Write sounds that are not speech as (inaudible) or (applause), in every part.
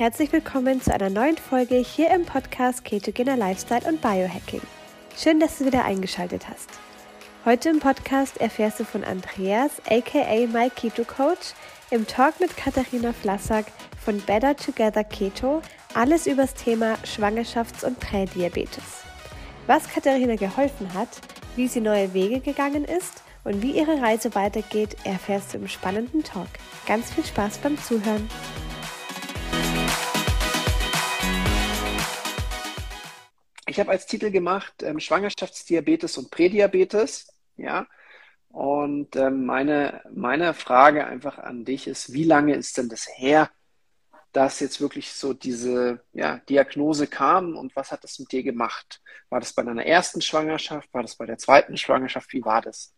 Herzlich willkommen zu einer neuen Folge hier im Podcast Ketogener Lifestyle und Biohacking. Schön, dass du wieder eingeschaltet hast. Heute im Podcast erfährst du von Andreas, aka My Keto Coach, im Talk mit Katharina Flassack von Better Together Keto alles übers Thema Schwangerschafts- und Prädiabetes. Was Katharina geholfen hat, wie sie neue Wege gegangen ist und wie ihre Reise weitergeht, erfährst du im spannenden Talk. Ganz viel Spaß beim Zuhören. Ich habe als Titel gemacht ähm, Schwangerschaftsdiabetes und Prädiabetes. Ja. Und ähm, meine, meine Frage einfach an dich ist, wie lange ist denn das her, dass jetzt wirklich so diese ja, Diagnose kam und was hat das mit dir gemacht? War das bei deiner ersten Schwangerschaft? War das bei der zweiten Schwangerschaft? Wie war das?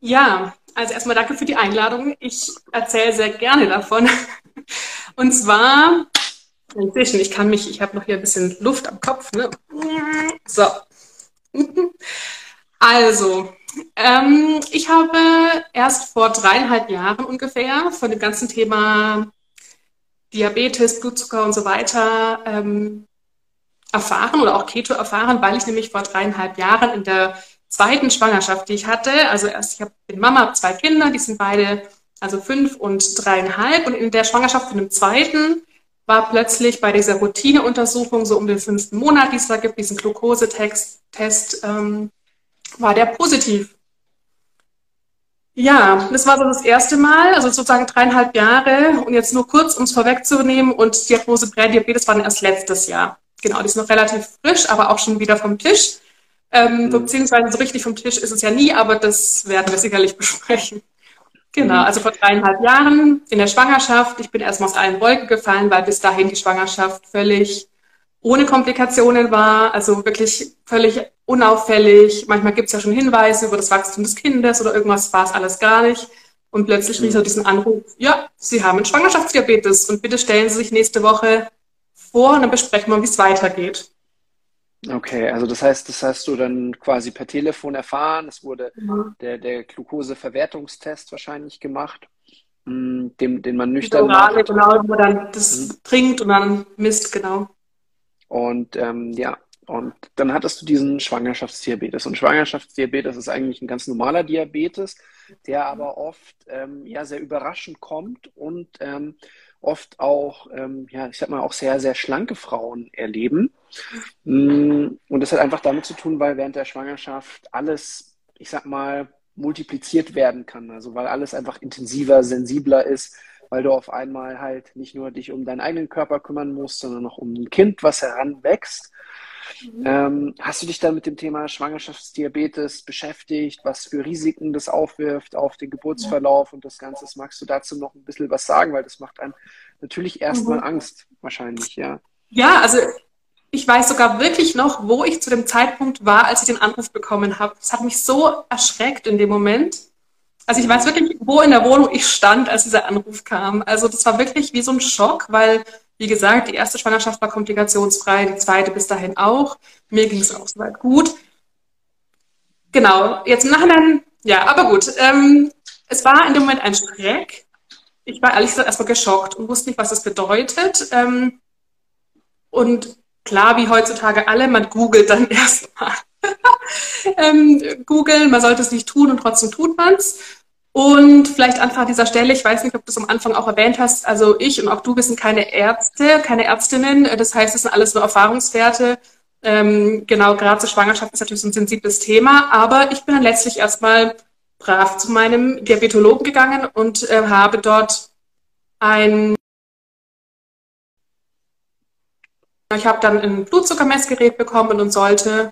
Ja, also erstmal danke für die Einladung. Ich erzähle sehr gerne davon. (laughs) Und zwar Inzwischen, ich kann mich, ich habe noch hier ein bisschen Luft am Kopf. Ne? So. (laughs) Also, ähm, ich habe erst vor dreieinhalb Jahren ungefähr von dem ganzen Thema Diabetes, Blutzucker und so weiter ähm, erfahren oder auch Keto erfahren, weil ich nämlich vor dreieinhalb Jahren in der zweiten Schwangerschaft, die ich hatte, also erst, ich habe bin Mama, zwei Kinder, die sind beide also fünf und dreieinhalb und in der Schwangerschaft von dem zweiten war plötzlich bei dieser Routineuntersuchung, so um den fünften Monat, die es da gibt, diesen Glukosetest, ähm, war der positiv. Ja, das war so das erste Mal, also sozusagen dreieinhalb Jahre. Und jetzt nur kurz, um es vorwegzunehmen, und Diagnose Prädiabetes war dann erst letztes Jahr. Genau, die ist noch relativ frisch, aber auch schon wieder vom Tisch. Ähm, mhm. Beziehungsweise so richtig vom Tisch ist es ja nie, aber das werden wir sicherlich besprechen. Genau, mhm. also vor dreieinhalb Jahren in der Schwangerschaft. Ich bin erstmal aus allen Wolken gefallen, weil bis dahin die Schwangerschaft völlig ohne Komplikationen war, also wirklich völlig unauffällig. Manchmal gibt es ja schon Hinweise über das Wachstum des Kindes oder irgendwas, war es alles gar nicht. Und plötzlich rief so diesen Anruf, ja, Sie haben einen Schwangerschaftsdiabetes und bitte stellen Sie sich nächste Woche vor und dann besprechen wir, wie es weitergeht. Okay, also das heißt, das hast du dann quasi per Telefon erfahren. Es wurde mhm. der, der Glukoseverwertungstest wahrscheinlich gemacht, mm, den, den man nüchtern Orale, macht. Genau, wo man dann das mhm. trinkt und dann misst, genau. Und ähm, ja, und dann hattest du diesen Schwangerschaftsdiabetes. Und Schwangerschaftsdiabetes ist eigentlich ein ganz normaler Diabetes, der aber oft ähm, ja sehr überraschend kommt und ähm, oft auch, ähm, ja, ich sag mal, auch sehr, sehr schlanke Frauen erleben. Mhm. Und das hat einfach damit zu tun, weil während der Schwangerschaft alles, ich sag mal, multipliziert werden kann. Also weil alles einfach intensiver, sensibler ist, weil du auf einmal halt nicht nur dich um deinen eigenen Körper kümmern musst, sondern auch um ein Kind, was heranwächst. Mhm. Ähm, hast du dich dann mit dem Thema Schwangerschaftsdiabetes beschäftigt, was für Risiken das aufwirft auf den Geburtsverlauf und das Ganze? Magst du dazu noch ein bisschen was sagen? Weil das macht einem natürlich erstmal mhm. Angst, wahrscheinlich, ja. Ja, also ich weiß sogar wirklich noch, wo ich zu dem Zeitpunkt war, als ich den Anruf bekommen habe. Es hat mich so erschreckt in dem Moment. Also ich weiß wirklich, wo in der Wohnung ich stand, als dieser Anruf kam. Also das war wirklich wie so ein Schock, weil wie gesagt, die erste Schwangerschaft war komplikationsfrei, die zweite bis dahin auch. Mir ging es auch soweit gut. Genau, jetzt im Nachhinein, ja, aber gut. Ähm, es war in dem Moment ein Schreck. Ich war ehrlich gesagt erstmal geschockt und wusste nicht, was das bedeutet. Ähm, und klar, wie heutzutage alle, man googelt dann (laughs) erstmal. ähm, googeln, man sollte es nicht tun und trotzdem tut man es. Und vielleicht einfach an dieser Stelle, ich weiß nicht, ob du es am Anfang auch erwähnt hast, also ich und auch du, wir sind keine Ärzte, keine Ärztinnen. Das heißt, es sind alles nur Erfahrungswerte. Ähm, genau, gerade zur Schwangerschaft ist natürlich so ein sensibles Thema. Aber ich bin dann letztlich erstmal brav zu meinem Diabetologen gegangen und äh, habe dort ein ich habe dann ein Blutzuckermessgerät bekommen und sollte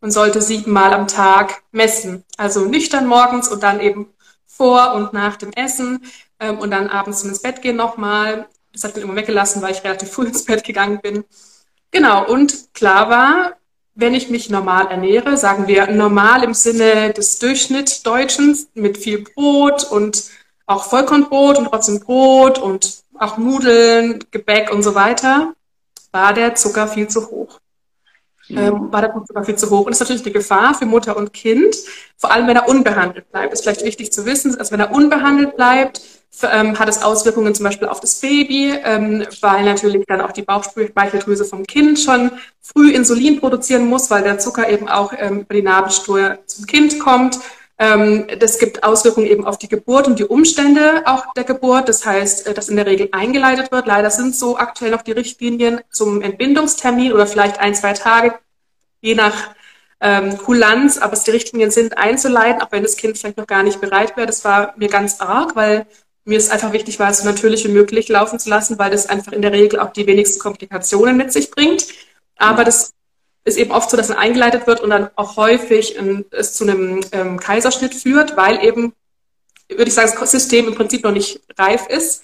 und sollte siebenmal am Tag messen. Also nüchtern morgens und dann eben vor und nach dem Essen ähm, und dann abends ins Bett gehen nochmal. Das hat mir immer weggelassen, weil ich relativ früh (laughs) ins Bett gegangen bin. Genau, und klar war, wenn ich mich normal ernähre, sagen wir normal im Sinne des Durchschnittdeutschens mit viel Brot und auch Vollkornbrot und trotzdem Brot und auch Nudeln, Gebäck und so weiter, war der Zucker viel zu hoch. mhm. ähm, war der Blutzucker viel zu hoch. Und das ist natürlich eine Gefahr für Mutter und Kind, vor allem wenn er unbehandelt bleibt. Das ist vielleicht wichtig zu wissen, also wenn er unbehandelt bleibt, ähm, hat es Auswirkungen zum Beispiel auf das Baby, ähm, weil natürlich dann auch die Bauchspeicheldrüse vom Kind schon früh Insulin produzieren muss, weil der Zucker eben auch ähm, über die Nabelschnur zum Kind kommt. Ähm, das gibt Auswirkungen eben auf die Geburt und die Umstände auch der Geburt. Das heißt, äh, dass in der Regel eingeleitet wird. Leider sind so aktuell noch die Richtlinien zum Entbindungstermin oder vielleicht ein, zwei Tage, je nach ähm, Kulanz. Aber es die Richtlinien sind einzuleiten, auch wenn das Kind vielleicht noch gar nicht bereit wäre. Das war mir ganz arg, weil mir ist einfach wichtig war, es so natürlich wie möglich laufen zu lassen, weil das einfach in der Regel auch die wenigsten Komplikationen mit sich bringt. Aber das ist eben oft so, dass man eingeleitet wird und dann auch häufig ähm, es zu einem ähm, Kaiserschnitt führt, weil eben, würde ich sagen, das System im Prinzip noch nicht reif ist.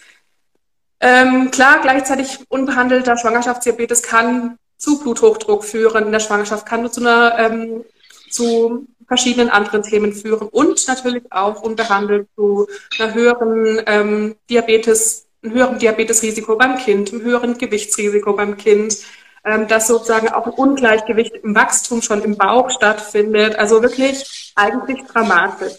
Ähm, klar, gleichzeitig unbehandelter Schwangerschaftsdiabetes kann zu Bluthochdruck führen in der Schwangerschaft, kann zu einer ähm, zu verschiedenen anderen Themen führen und natürlich auch unbehandelt zu einer höheren ähm, Diabetes, einem höheren Diabetesrisiko beim Kind, einem höheren Gewichtsrisiko beim Kind, dass sozusagen auch ein Ungleichgewicht im Wachstum schon im Bauch stattfindet. Also wirklich eigentlich dramatisch.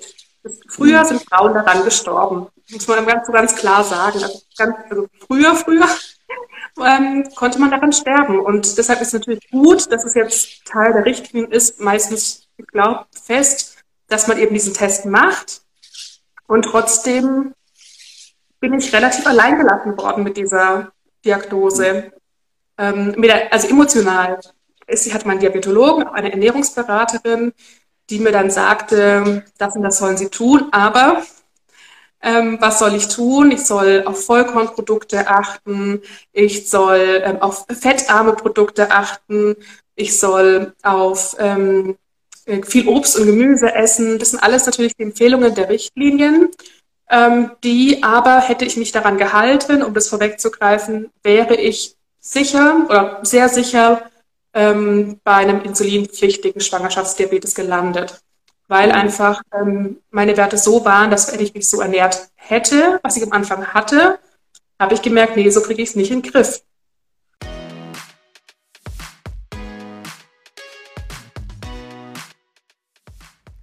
Früher sind Frauen daran gestorben, muss man ganz, ganz klar sagen. Also, ganz, also früher, früher (laughs) ähm, konnte man daran sterben. Und deshalb ist es natürlich gut, dass es jetzt Teil der Richtlinien ist, meistens, ich glaube, fest, dass man eben diesen Test macht. Und trotzdem bin ich relativ allein gelassen worden mit dieser Diagnose. Ähm, also emotional. Ich hatte meinen Diabetologen, eine Ernährungsberaterin, die mir dann sagte, das und das sollen sie tun, aber ähm, was soll ich tun? Ich soll auf Vollkornprodukte achten, ich soll ähm, auf fettarme Produkte achten, ich soll auf ähm, viel Obst und Gemüse essen. Das sind alles natürlich die Empfehlungen der Richtlinien, ähm, die aber, hätte ich mich daran gehalten, um das vorwegzugreifen, wäre ich sicher oder sehr sicher ähm, bei einem insulinpflichtigen Schwangerschaftsdiabetes gelandet weil einfach ähm, meine Werte so waren, dass wenn ich mich so ernährt hätte, was ich am Anfang hatte, habe ich gemerkt, nee, so kriege ich es nicht in den Griff.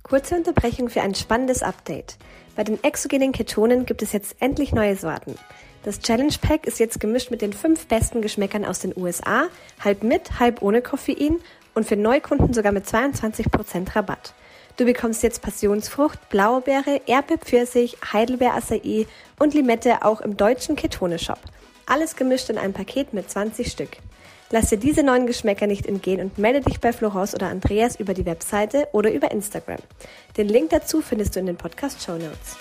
Kurze Unterbrechung für ein spannendes Update. Bei den exogenen Ketonen gibt es jetzt endlich neue Sorten. Das Challenge Pack ist jetzt gemischt mit den fünf besten Geschmäckern aus den USA, halb mit, halb ohne Koffein und für Neukunden sogar mit 22% Rabatt. Du bekommst jetzt Passionsfrucht, Blaubeere, Erbe, Pfirsich, Heidelbeer, Acai und Limette auch im deutschen Ketone Shop. Alles gemischt in einem Paket mit 20 Stück. Lass dir diese neuen Geschmäcker nicht entgehen und melde dich bei Florence oder Andreas über die Webseite oder über Instagram. Den Link dazu findest du in den Podcast Show Notes.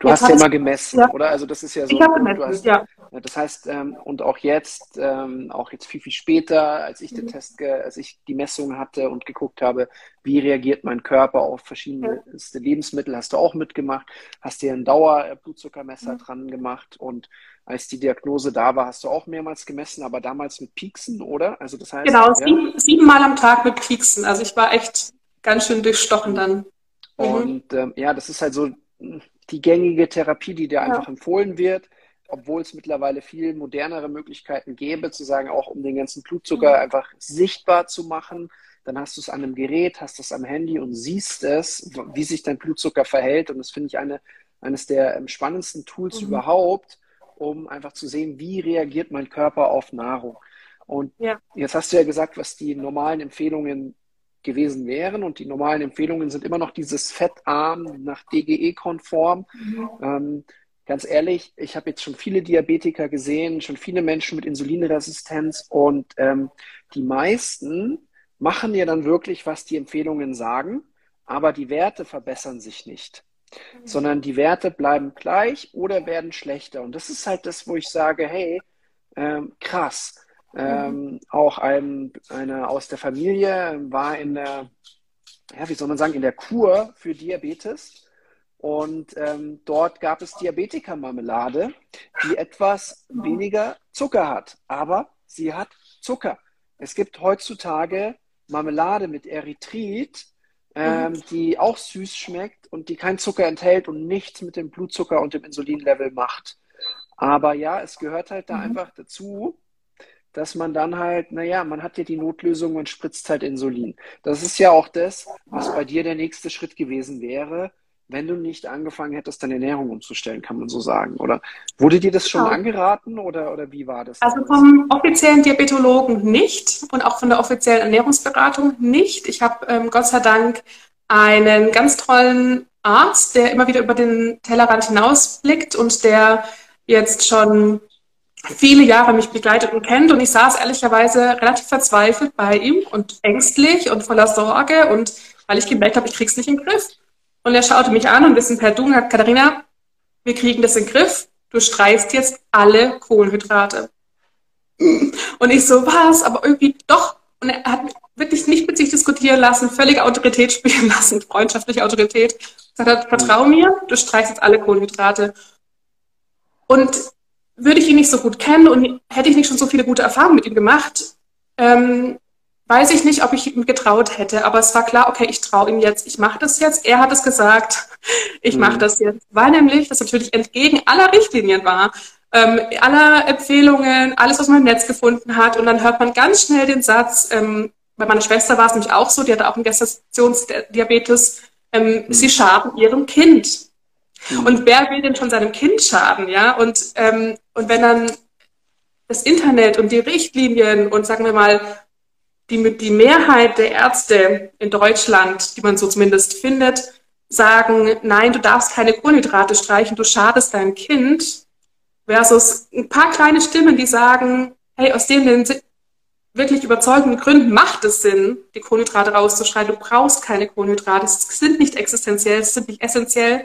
Du hast ja mal gemessen, ja. oder? Also das ist ja so. Ich habe gemessen, hast, ja. Das heißt, ähm, und auch jetzt, ähm, auch jetzt viel, viel später, als ich den mhm. Test, als ich die Messung hatte und geguckt habe, wie reagiert mein Körper auf verschiedene ja. Lebensmittel, hast du auch mitgemacht, hast dir ein Dauerblutzuckermesser mhm. dran gemacht und als die Diagnose da war, hast du auch mehrmals gemessen, aber damals mit Pieksen, oder? Also das heißt, genau, sieben, siebenmal am Tag mit Pieksen. Also ich war echt ganz schön durchstochen dann. Mhm. Und ähm, ja, das ist halt so die gängige Therapie, die dir einfach empfohlen wird, obwohl es mittlerweile viel modernere Möglichkeiten gäbe, zu sagen, auch um den ganzen Blutzucker mhm. einfach sichtbar zu machen. Dann hast du es an einem Gerät, hast es am Handy und siehst es, wie sich dein Blutzucker verhält. Und das finde ich eine, eines der ähm, spannendsten Tools mhm. überhaupt, um einfach zu sehen, wie reagiert mein Körper auf Nahrung. Und ja. jetzt hast du ja gesagt, was die normalen Empfehlungen gewesen wären. Und die normalen Empfehlungen sind immer noch dieses fettarm nach DGE-konform. Mhm. Ähm, ganz ehrlich, ich habe jetzt schon viele Diabetiker gesehen, schon viele Menschen mit Insulinresistenz und ähm, die meisten machen ja dann wirklich, was die Empfehlungen sagen, aber die Werte verbessern sich nicht. Mhm. Sondern die Werte bleiben gleich oder werden schlechter. Und das ist halt das, wo ich sage, hey, ähm, krass. Ähm, auch ein, eine aus der Familie war in der, ja, wie soll man sagen, in der Kur für Diabetes. Und ähm, dort gab es Diabetikermarmelade, die etwas weniger Zucker hat. Aber sie hat Zucker. Es gibt heutzutage Marmelade mit Erythrit, ähm, mhm. die auch süß schmeckt und die keinen Zucker enthält und nichts mit dem Blutzucker und dem Insulinlevel macht. Aber ja, es gehört halt da mhm. einfach dazu, dass man dann halt, naja, man hat ja die Notlösung, man spritzt halt Insulin. Das ist ja auch das, was bei dir der nächste Schritt gewesen wäre, wenn du nicht angefangen hättest, deine Ernährung umzustellen, kann man so sagen. Oder wurde dir das schon ja. angeraten oder, oder wie war das? Also vom offiziellen Diabetologen nicht und auch von der offiziellen Ernährungsberatung nicht. Ich habe ähm, Gott sei Dank einen ganz tollen Arzt, der immer wieder über den Tellerrand hinausblickt und der jetzt schon viele Jahre mich begleitet und kennt. Und ich saß ehrlicherweise relativ verzweifelt bei ihm und ängstlich und voller Sorge und weil ich gemerkt habe, ich krieg's nicht den Griff. Und er schaute mich an und wir sind per Du und hat Katharina, wir kriegen das den Griff. Du streichst jetzt alle Kohlenhydrate. Und ich so, was? Aber irgendwie doch. Und er hat wirklich nicht mit sich diskutieren lassen, völlige Autorität spielen (laughs) lassen, freundschaftliche Autorität. Er hat, vertrau mir, du streichst jetzt alle Kohlenhydrate. Und würde ich ihn nicht so gut kennen und hätte ich nicht schon so viele gute Erfahrungen mit ihm gemacht, ähm, weiß ich nicht, ob ich ihm getraut hätte. Aber es war klar, okay, ich traue ihm jetzt, ich mache das jetzt. Er hat es gesagt, (laughs) ich mhm. mache das jetzt. Weil nämlich das natürlich entgegen aller Richtlinien war, ähm, aller Empfehlungen, alles, was man im Netz gefunden hat. Und dann hört man ganz schnell den Satz, ähm, bei meiner Schwester war es nämlich auch so, die hatte auch einen Gestationsdiabetes, ähm, mhm. sie schaden ihrem Kind. Mhm. Und wer will denn schon seinem Kind schaden, ja? Und, ähm, und wenn dann das Internet und die Richtlinien und sagen wir mal, die, die Mehrheit der Ärzte in Deutschland, die man so zumindest findet, sagen, nein, du darfst keine Kohlenhydrate streichen, du schadest deinem Kind, versus ein paar kleine Stimmen, die sagen, hey, aus den wirklich überzeugenden Gründen macht es Sinn, die Kohlenhydrate rauszuschreiben. Du brauchst keine Kohlenhydrate. Es sind nicht existenziell, es sind nicht essentiell.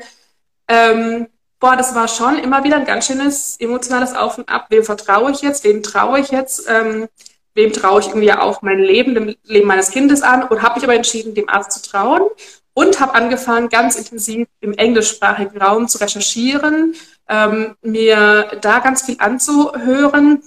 Ähm, boah, das war schon immer wieder ein ganz schönes emotionales Auf und Ab. Wem vertraue ich jetzt? Wem traue ich jetzt? Ähm, wem traue ich irgendwie auch mein Leben, dem Leben meines Kindes an? Und habe mich aber entschieden, dem Arzt zu trauen und habe angefangen, ganz intensiv im englischsprachigen Raum zu recherchieren, ähm, mir da ganz viel anzuhören.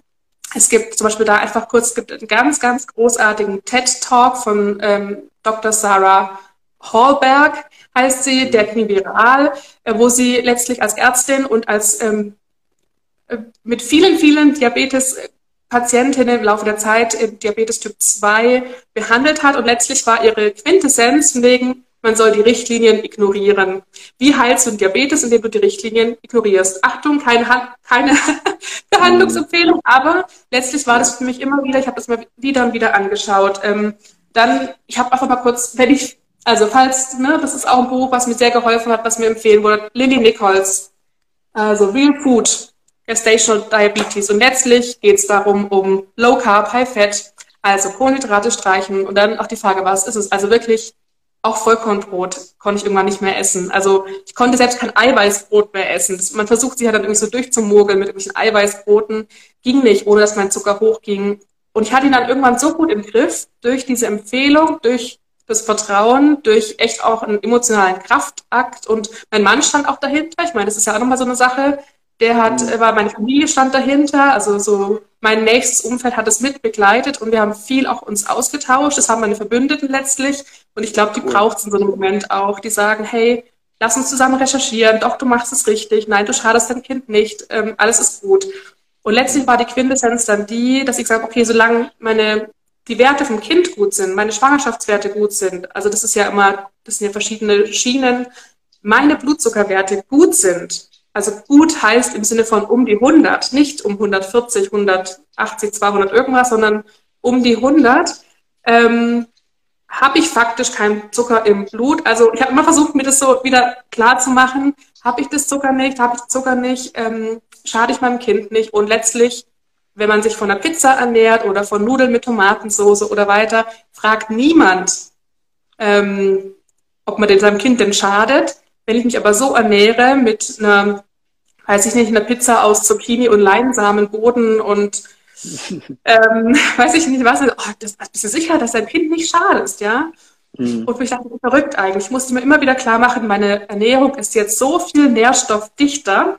Es gibt zum Beispiel da einfach kurz, es gibt einen ganz, ganz großartigen TED-Talk von ähm, Dr. Sarah Hallberg, heißt sie, der ging viral, äh, wo sie letztlich als Ärztin und als ähm, äh, mit vielen, vielen Diabetes-Patientinnen im Laufe der Zeit äh, Diabetes Typ 2 behandelt hat. Und letztlich war ihre Quintessenz wegen, man soll die Richtlinien ignorieren. Wie heilst du Diabetes, indem du die Richtlinien ignorierst? Achtung, keine, keine (laughs) Behandlungsempfehlung, aber letztlich war das für mich immer wieder, ich habe das mal wieder und wieder angeschaut. Ähm, dann, ich habe einfach mal kurz, wenn ich also falls, ne, das ist auch ein Buch, was mir sehr geholfen hat, was mir empfehlen wurde. Lily Nichols, also Real Food, Gestational Diabetes. Und letztlich geht es darum, um Low Carb, High Fat, also Kohlenhydrate streichen. Und dann auch die Frage, was ist es? Also wirklich auch Vollkornbrot konnte ich irgendwann nicht mehr essen. Also ich konnte selbst kein Eiweißbrot mehr essen. man versucht sich ja dann irgendwie so durchzumogeln mit irgendwelchen Eiweißbroten. Ging nicht, ohne dass mein Zucker hochging. Und ich hatte ihn dann irgendwann so gut im Griff durch diese Empfehlung, durch das Vertrauen durch echt auch einen emotionalen Kraftakt. Und mein Mann stand auch dahinter. Ich meine, das ist ja auch nochmal so eine Sache. Der hat, mhm. war meine Familie stand dahinter, also so mein nächstes Umfeld hat es mit begleitet und wir haben viel auch uns ausgetauscht. Das haben meine Verbündeten letztlich und ich glaube, die cool. braucht es in so einem Moment auch, die sagen, hey, lass uns zusammen recherchieren, doch, du machst es richtig, nein, du schadest dein Kind nicht, ähm, alles ist gut. Und letztlich war die Quintessenz dann die, dass ich sage, okay, solange meine die Werte vom Kind gut sind, meine Schwangerschaftswerte gut sind, also das ist ja immer, das sind ja verschiedene Schienen, meine Blutzuckerwerte gut sind, also gut heißt im Sinne von um die 100, nicht um 140, 180, 200 irgendwas, sondern um die 100, ähm, habe ich faktisch keinen Zucker im Blut. Also ich habe immer versucht, mir das so wieder klar zu machen. Habe ich das Zucker nicht? Habe ich Zucker nicht? Ähm, schade ich meinem Kind nicht? Und letztlich wenn man sich von einer Pizza ernährt oder von Nudeln mit Tomatensauce oder weiter, fragt niemand, ähm, ob man denn seinem Kind denn schadet. Wenn ich mich aber so ernähre mit einer, weiß ich nicht, einer Pizza aus Zucchini und Leinsamenboden und (laughs) ähm, weiß ich nicht was, oh, das, bist du sicher, dass dein Kind nicht schadest, ja? Mhm. Und ich dachte, verrückt eigentlich. Ich musste mir immer wieder klar machen, meine Ernährung ist jetzt so viel nährstoffdichter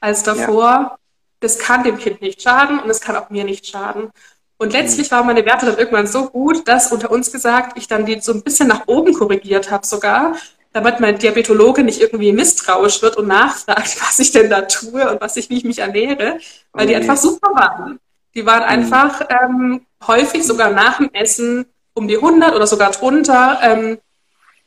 als davor. Ja das kann dem Kind nicht schaden und es kann auch mir nicht schaden. Und letztlich waren meine Werte dann irgendwann so gut, dass unter uns gesagt, ich dann die so ein bisschen nach oben korrigiert habe sogar damit mein Diabetologe nicht irgendwie misstrauisch wird und nachfragt, (laughs) was ich denn da tue und was ich, wie ich mich ernähre, weil die einfach super waren. Die waren mhm. einfach ähm, häufig sogar nach dem Essen um die 100 oder sogar drunter. Ähm,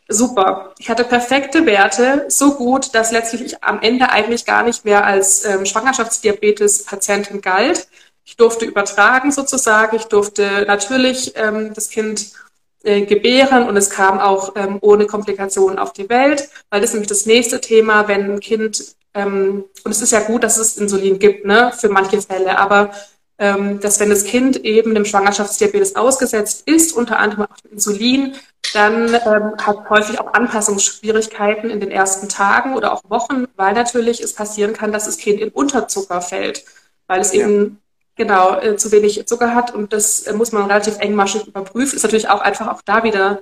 super. Ich hatte perfekte Werte, so gut, dass letztlich ich am Ende eigentlich gar nicht mehr als ähm, Schwangerschaftsdiabetes-Patientin galt. Ich durfte übertragen sozusagen. Ich durfte natürlich ähm, das Kind äh, gebären und es kam auch ähm, ohne Komplikationen auf die Welt, weil das ist nämlich das nächste Thema, wenn ein Kind, ähm, und es ist ja gut, dass es Insulin gibt, ne, für manche Fälle, aber ähm, dass wenn das Kind eben dem Schwangerschaftsdiabetes ausgesetzt ist, unter anderem auch Insulin, dann ähm, hat häufig auch Anpassungsschwierigkeiten in den ersten Tagen oder auch Wochen, weil natürlich es passieren kann, dass das Kind in Unterzucker fällt, weil es ja. eben genau äh, zu wenig Zucker hat und das äh, muss man relativ engmaschig überprüfen. Ist natürlich auch einfach auch da wieder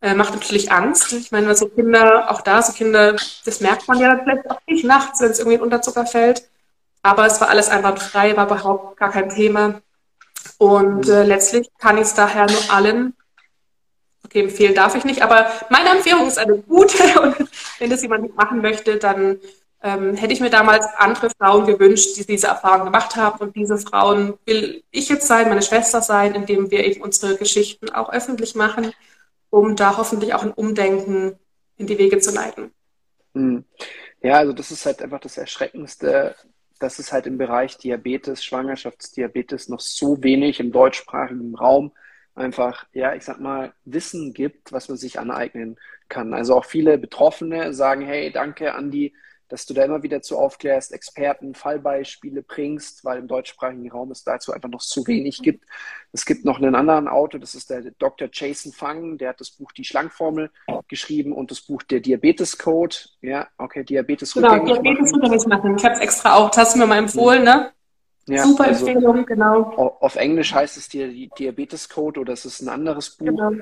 äh, macht natürlich Angst. Ich meine, so Kinder, auch da so Kinder, das merkt man ja vielleicht auch nicht nachts, wenn es irgendwie in Unterzucker fällt. Aber es war alles einwandfrei, war überhaupt gar kein Thema. Und äh, letztlich kann ich es daher nur allen, okay, empfehlen darf ich nicht, aber meine Empfehlung ist eine gute (laughs) und wenn das jemand machen möchte, dann ähm, hätte ich mir damals andere Frauen gewünscht, die diese Erfahrung gemacht haben. Und diese Frauen will ich jetzt sein, meine Schwester sein, indem wir eben unsere Geschichten auch öffentlich machen, um da hoffentlich auch ein Umdenken in die Wege zu leiten. Hm. Ja, also das ist halt einfach das Erschreckendste, dass es halt im Bereich Diabetes, Schwangerschaftsdiabetes noch so wenig im deutschsprachigen Raum einfach, ja, ich sag mal, Wissen gibt, was man sich aneignen kann. Also auch viele Betroffene sagen, hey, danke, Andi, dass du da immer wieder zu aufklärst, Experten, Fallbeispiele bringst, weil im deutschsprachigen Raum es dazu einfach noch zu wenig gibt. Es gibt noch einen anderen Autor, das ist der Dr. Jason Fang, der hat das Buch Die Schlankformel geschrieben und das Buch Der Diabetes Code. Ja, okay, Diabetes Genau, Diabetes machen. Ich habe es extra auch, das hast du mir mal empfohlen, ne? Ja, Super also Empfehlung, genau. Auf Englisch heißt es die Diabetes Code oder es ist ein anderes Buch. Genau.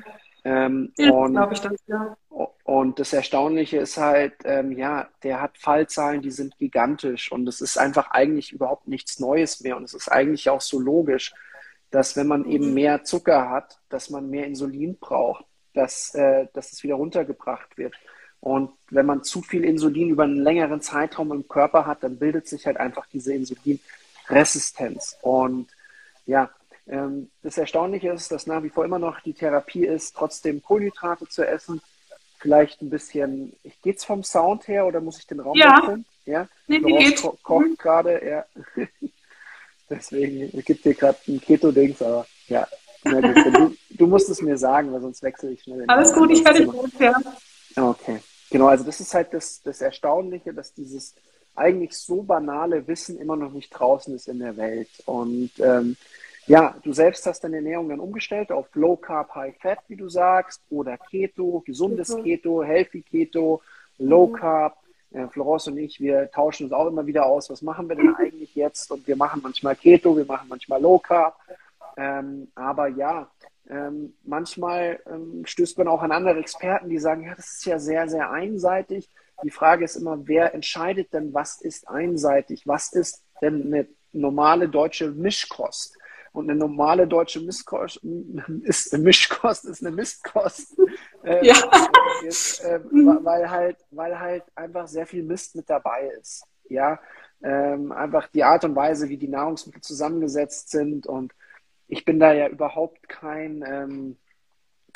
Ähm, ja, ich das, ja. Und das Erstaunliche ist halt, ähm, ja, der hat Fallzahlen, die sind gigantisch und es ist einfach eigentlich überhaupt nichts Neues mehr und es ist eigentlich auch so logisch, dass wenn man eben mhm. mehr Zucker hat, dass man mehr Insulin braucht, dass, äh, dass es wieder runtergebracht wird. Und wenn man zu viel Insulin über einen längeren Zeitraum im Körper hat, dann bildet sich halt einfach diese Insulinresistenz. Und ja, ähm, das Erstaunliche ist, dass nach wie vor immer noch die Therapie ist, trotzdem Kohlenhydrate zu essen vielleicht ein bisschen, geht's vom Sound her oder muss ich den Raum ja. wechseln? Ja, nee, wie geht's? Ko kocht mhm. gerade, ja. (laughs) Deswegen gibt dir gerade ein Keto-Dings, aber ja. Du, du, musst es mir sagen, weil sonst wechsle ich schnell. Alles gut, ich werde gut, ja. Okay, genau, also das ist halt das, das Erstaunliche, dass dieses eigentlich so banale Wissen immer noch nicht draußen ist in der Welt. Und ähm, ja, du selbst hast deine Ernährung dann umgestellt auf Low Carb, High Fat, wie du sagst, oder Keto, gesundes mhm. Keto, Healthy Keto, Low mhm. Carb. Äh, Florence und ich, wir tauschen uns auch immer wieder aus, was machen wir denn eigentlich jetzt? Und wir machen manchmal Keto, wir machen manchmal Low Carb. Ähm, aber ja, ähm, manchmal ähm, stößt man auch an andere Experten, die sagen, ja, das ist ja sehr, sehr einseitig. Die Frage ist immer, wer entscheidet denn, was ist einseitig? Was ist denn eine normale deutsche Mischkost? Und eine normale deutsche Misskost ist, Mischkost ist eine Mistkost. Äh, ja. Ist, äh, (laughs) weil, halt, weil halt einfach sehr viel Mist mit dabei ist. Ja, ähm, einfach die Art und Weise, wie die Nahrungsmittel zusammengesetzt sind. Und ich bin da ja überhaupt kein, ähm,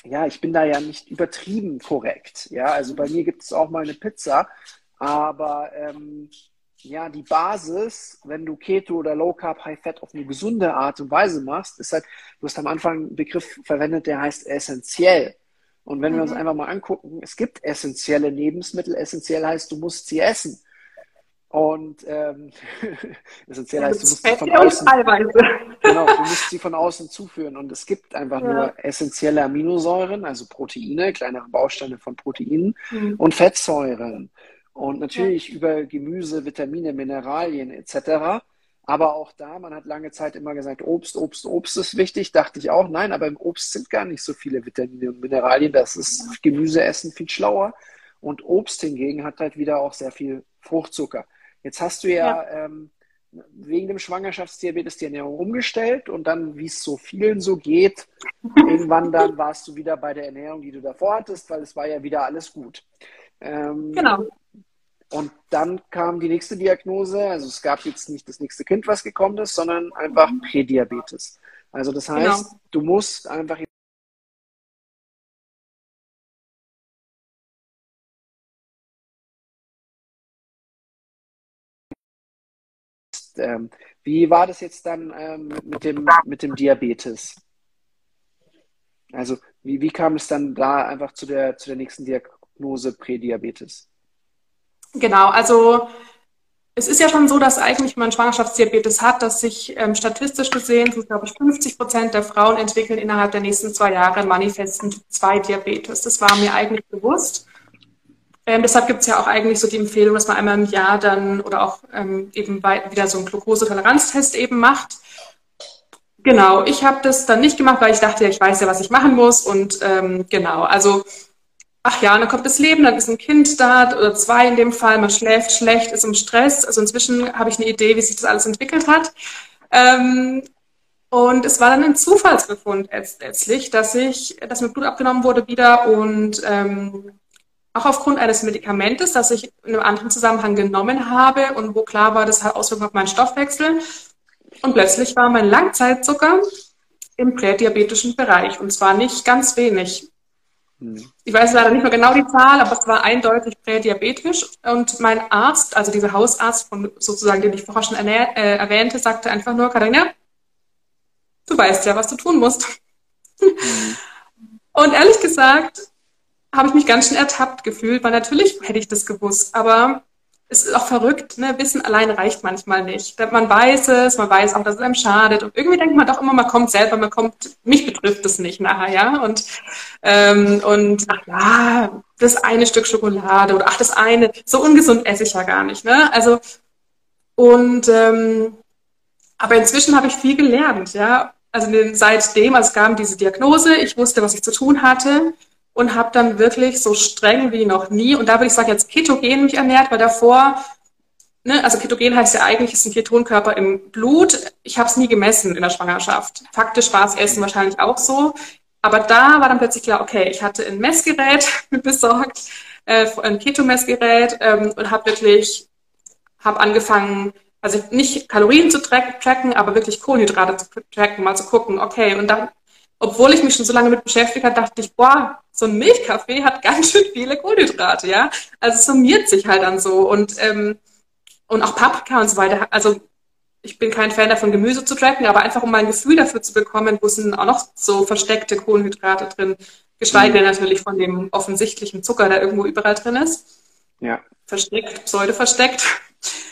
ja, ich bin da ja nicht übertrieben korrekt. Ja, also bei mir gibt es auch mal eine Pizza, aber ähm, ja, die Basis, wenn du Keto oder Low Carb, High Fat auf eine gesunde Art und Weise machst, ist halt, du hast am Anfang einen Begriff verwendet, der heißt essentiell. Und wenn mhm. wir uns mhm. einfach mal angucken, es gibt essentielle Lebensmittel. Essentiell heißt, du musst sie essen. Und ähm, (laughs) essentiell heißt, du musst sie von außen, genau, du musst sie von außen zuführen. Und es gibt einfach ja. nur essentielle Aminosäuren, also Proteine, kleinere Bausteine von Proteinen mhm. und Fettsäuren. Und natürlich ja. über Gemüse, Vitamine, Mineralien etc. Aber auch da, man hat lange Zeit immer gesagt, Obst, Obst, Obst ist wichtig. Dachte ich auch, nein, aber im Obst sind gar nicht so viele Vitamine und Mineralien. Das ist Gemüse essen viel schlauer. Und Obst hingegen hat halt wieder auch sehr viel Fruchtzucker. Jetzt hast du ja, ja. Ähm, wegen dem Schwangerschaftsdiabetes die Ernährung umgestellt und dann, wie es so vielen so geht, (laughs) irgendwann dann warst du wieder bei der Ernährung, die du davor hattest, weil es war ja wieder alles gut. Ähm, genau. Und dann kam die nächste Diagnose. Also es gab jetzt nicht das nächste Kind, was gekommen ist, sondern einfach Prädiabetes. Also das heißt, genau. du musst einfach ähm, wie war das jetzt dann ähm, mit, dem, mit dem Diabetes? Also wie, wie kam es dann da einfach zu der, zu der nächsten Diagnose Prädiabetes? Genau, also es ist ja schon so, dass eigentlich, man Schwangerschaftsdiabetes hat, dass sich ähm, statistisch gesehen, so glaube ich, 50 Prozent der Frauen entwickeln innerhalb der nächsten zwei Jahre manifesten 2-Diabetes. Das war mir eigentlich bewusst. Ähm, deshalb gibt es ja auch eigentlich so die Empfehlung, dass man einmal im Jahr dann oder auch ähm, eben wieder so einen Glukosetoleranztest eben macht. Genau, ich habe das dann nicht gemacht, weil ich dachte, ich weiß ja, was ich machen muss. Und ähm, genau, also ach ja, dann kommt das Leben, dann ist ein Kind da oder zwei in dem Fall, man schläft schlecht, ist im Stress. Also inzwischen habe ich eine Idee, wie sich das alles entwickelt hat. Ähm, und es war dann ein Zufallsbefund letztlich, dass ich, dass mir Blut abgenommen wurde wieder und ähm, auch aufgrund eines Medikamentes, das ich in einem anderen Zusammenhang genommen habe und wo klar war, das hat Auswirkungen auf meinen Stoffwechsel. Und plötzlich war mein Langzeitzucker im prädiabetischen Bereich und zwar nicht ganz wenig. Hm. Ich weiß leider nicht mehr genau die Zahl, aber es war eindeutig prädiabetisch. Und mein Arzt, also dieser Hausarzt von sozusagen, den ich vorher schon äh, erwähnte, sagte einfach nur, Katharina, du weißt ja, was du tun musst. Mhm. Und ehrlich gesagt habe ich mich ganz schön ertappt gefühlt, weil natürlich hätte ich das gewusst, aber es ist auch verrückt, ne? Wissen allein reicht manchmal nicht. Man weiß es, man weiß auch, dass es einem schadet. Und irgendwie denkt man doch immer, man kommt selber, man kommt, mich betrifft es nicht nachher, ja. Und, ähm, und ach ja, das eine Stück Schokolade oder ach, das eine, so ungesund esse ich ja gar nicht, ne? Also, und ähm, aber inzwischen habe ich viel gelernt, ja. Also seitdem, als es gab diese Diagnose, ich wusste, was ich zu tun hatte und habe dann wirklich so streng wie noch nie, und da würde ich sagen, jetzt ketogen mich ernährt, weil davor, ne, also ketogen heißt ja eigentlich, ist ein Ketonkörper im Blut. Ich habe es nie gemessen in der Schwangerschaft. Faktisch war es Essen wahrscheinlich auch so. Aber da war dann plötzlich klar, okay, ich hatte ein Messgerät (laughs) besorgt, äh, ein Ketomessgerät ähm, und habe wirklich, habe angefangen, also nicht Kalorien zu tracken, aber wirklich Kohlenhydrate zu tracken, mal zu gucken, okay, und dann obwohl ich mich schon so lange mit beschäftigt habe, dachte ich, boah, so ein Milchkaffee hat ganz schön viele Kohlenhydrate, ja. Also es summiert sich halt dann so und ähm, und auch Paprika und so weiter. Also ich bin kein Fan davon, Gemüse zu tracken, aber einfach um mal ein Gefühl dafür zu bekommen, wo sind auch noch so versteckte Kohlenhydrate drin, geschweige denn natürlich von dem offensichtlichen Zucker, der irgendwo überall drin ist. Ja. Versteckt, pseudo versteckt.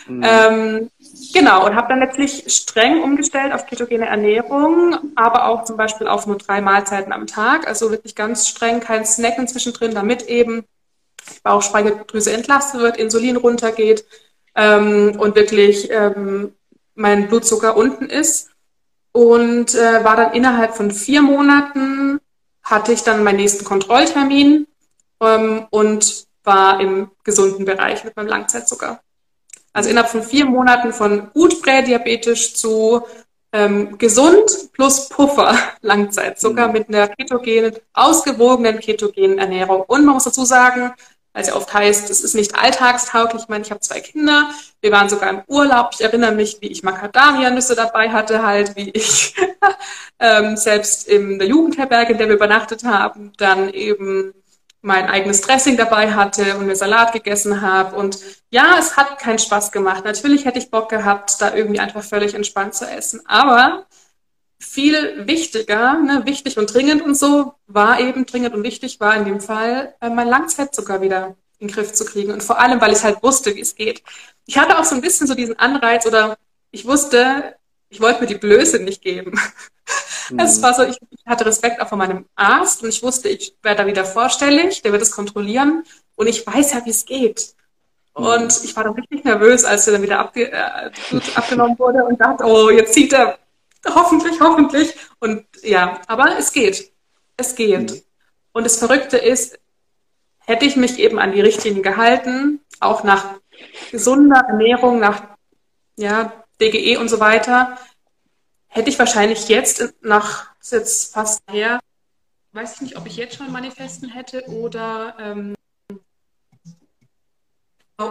Mhm. Ähm, genau, und habe dann letztlich streng umgestellt auf ketogene Ernährung, aber auch zum Beispiel auf nur drei Mahlzeiten am Tag. Also wirklich ganz streng, kein Snacken zwischendrin, damit eben Bauchspeicheldrüse entlastet wird, Insulin runtergeht ähm, und wirklich ähm, mein Blutzucker unten ist. Und äh, war dann innerhalb von vier Monaten, hatte ich dann meinen nächsten Kontrolltermin ähm, und war im gesunden Bereich mit meinem Langzeitzucker. Also innerhalb von vier Monaten von gut prädiabetisch zu ähm, gesund plus Puffer (laughs) Langzeitzucker mhm. mit einer ketogenen, ausgewogenen ketogenen Ernährung. Und man muss dazu sagen, weil es ja oft heißt, es ist nicht alltagstauglich. Ich meine, ich habe zwei Kinder. Wir waren sogar im Urlaub. Ich erinnere mich, wie ich Macadamia-Nüsse dabei hatte, halt, wie ich (laughs) ähm, selbst in der Jugendherberge, in der wir übernachtet haben, dann eben mein eigenes Dressing dabei hatte und mir Salat gegessen habe. Und ja, es hat keinen Spaß gemacht. Natürlich hätte ich Bock gehabt, da irgendwie einfach völlig entspannt zu essen. Aber viel wichtiger, ne, wichtig und dringend und so, war eben dringend und wichtig, war in dem Fall, äh, mein Langzeitzucker wieder in den Griff zu kriegen. Und vor allem, weil ich halt wusste, wie es geht. Ich hatte auch so ein bisschen so diesen Anreiz oder ich wusste, ich wollte mir die Blöße nicht geben. Mhm. Es war so, ich, ich, hatte Respekt auch vor meinem Arzt und ich wusste, ich werde da wieder vorstellig, der wird es kontrollieren und ich weiß ja, wie es geht. Mhm. Und ich war dann richtig nervös, als er dann wieder abge, äh, abgenommen wurde und dachte, oh, jetzt zieht er hoffentlich, hoffentlich. Und ja, aber es geht. Es geht. Mhm. Und das Verrückte ist, hätte ich mich eben an die Richtlinien gehalten, auch nach gesunder Ernährung, nach ja, DGE und so weiter, hätte ich wahrscheinlich jetzt nach, ist jetzt fast her, weiß ich nicht, ob ich jetzt schon Manifesten hätte oder ähm,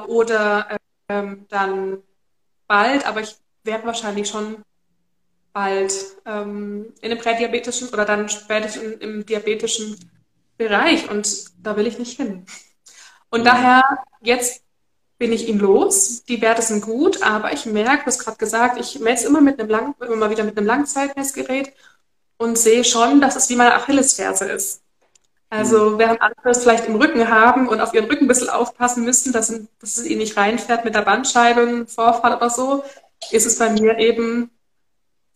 oder ähm, dann bald, aber ich werde wahrscheinlich schon bald ähm, in dem prädiabetischen oder dann spätestens im, im diabetischen Bereich und da will ich nicht hin. Und mhm. daher, jetzt bin ich ihn los. Die Werte sind gut, aber ich merke, du hast gerade gesagt, ich messe immer mit einem Lang immer mal wieder mit einem Langzeitmessgerät und sehe schon, dass es wie meine Achillesferse ist. Also mhm. während andere es vielleicht im Rücken haben und auf ihren Rücken ein bisschen aufpassen müssen, dass, dass es ihnen nicht reinfährt mit der Bandscheibe, Vorfall oder so, ist es bei mir eben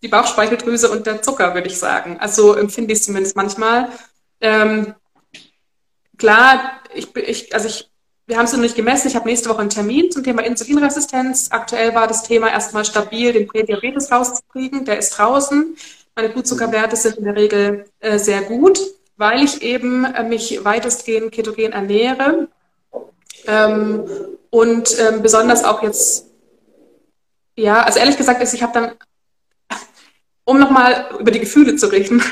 die Bauchspeicheldrüse und der Zucker, würde ich sagen. Also empfinde ich es zumindest manchmal. Ähm, klar, ich, ich, also ich, wir haben es noch nicht gemessen. Ich habe nächste Woche einen Termin zum Thema Insulinresistenz. Aktuell war das Thema erstmal stabil, den Prädiabetes rauszukriegen. Der ist draußen. Meine Blutzuckerwerte sind in der Regel äh, sehr gut, weil ich eben äh, mich weitestgehend ketogen ernähre. Ähm, und ähm, besonders auch jetzt, ja, also ehrlich gesagt, ist, ich habe dann um nochmal über die Gefühle zu reden.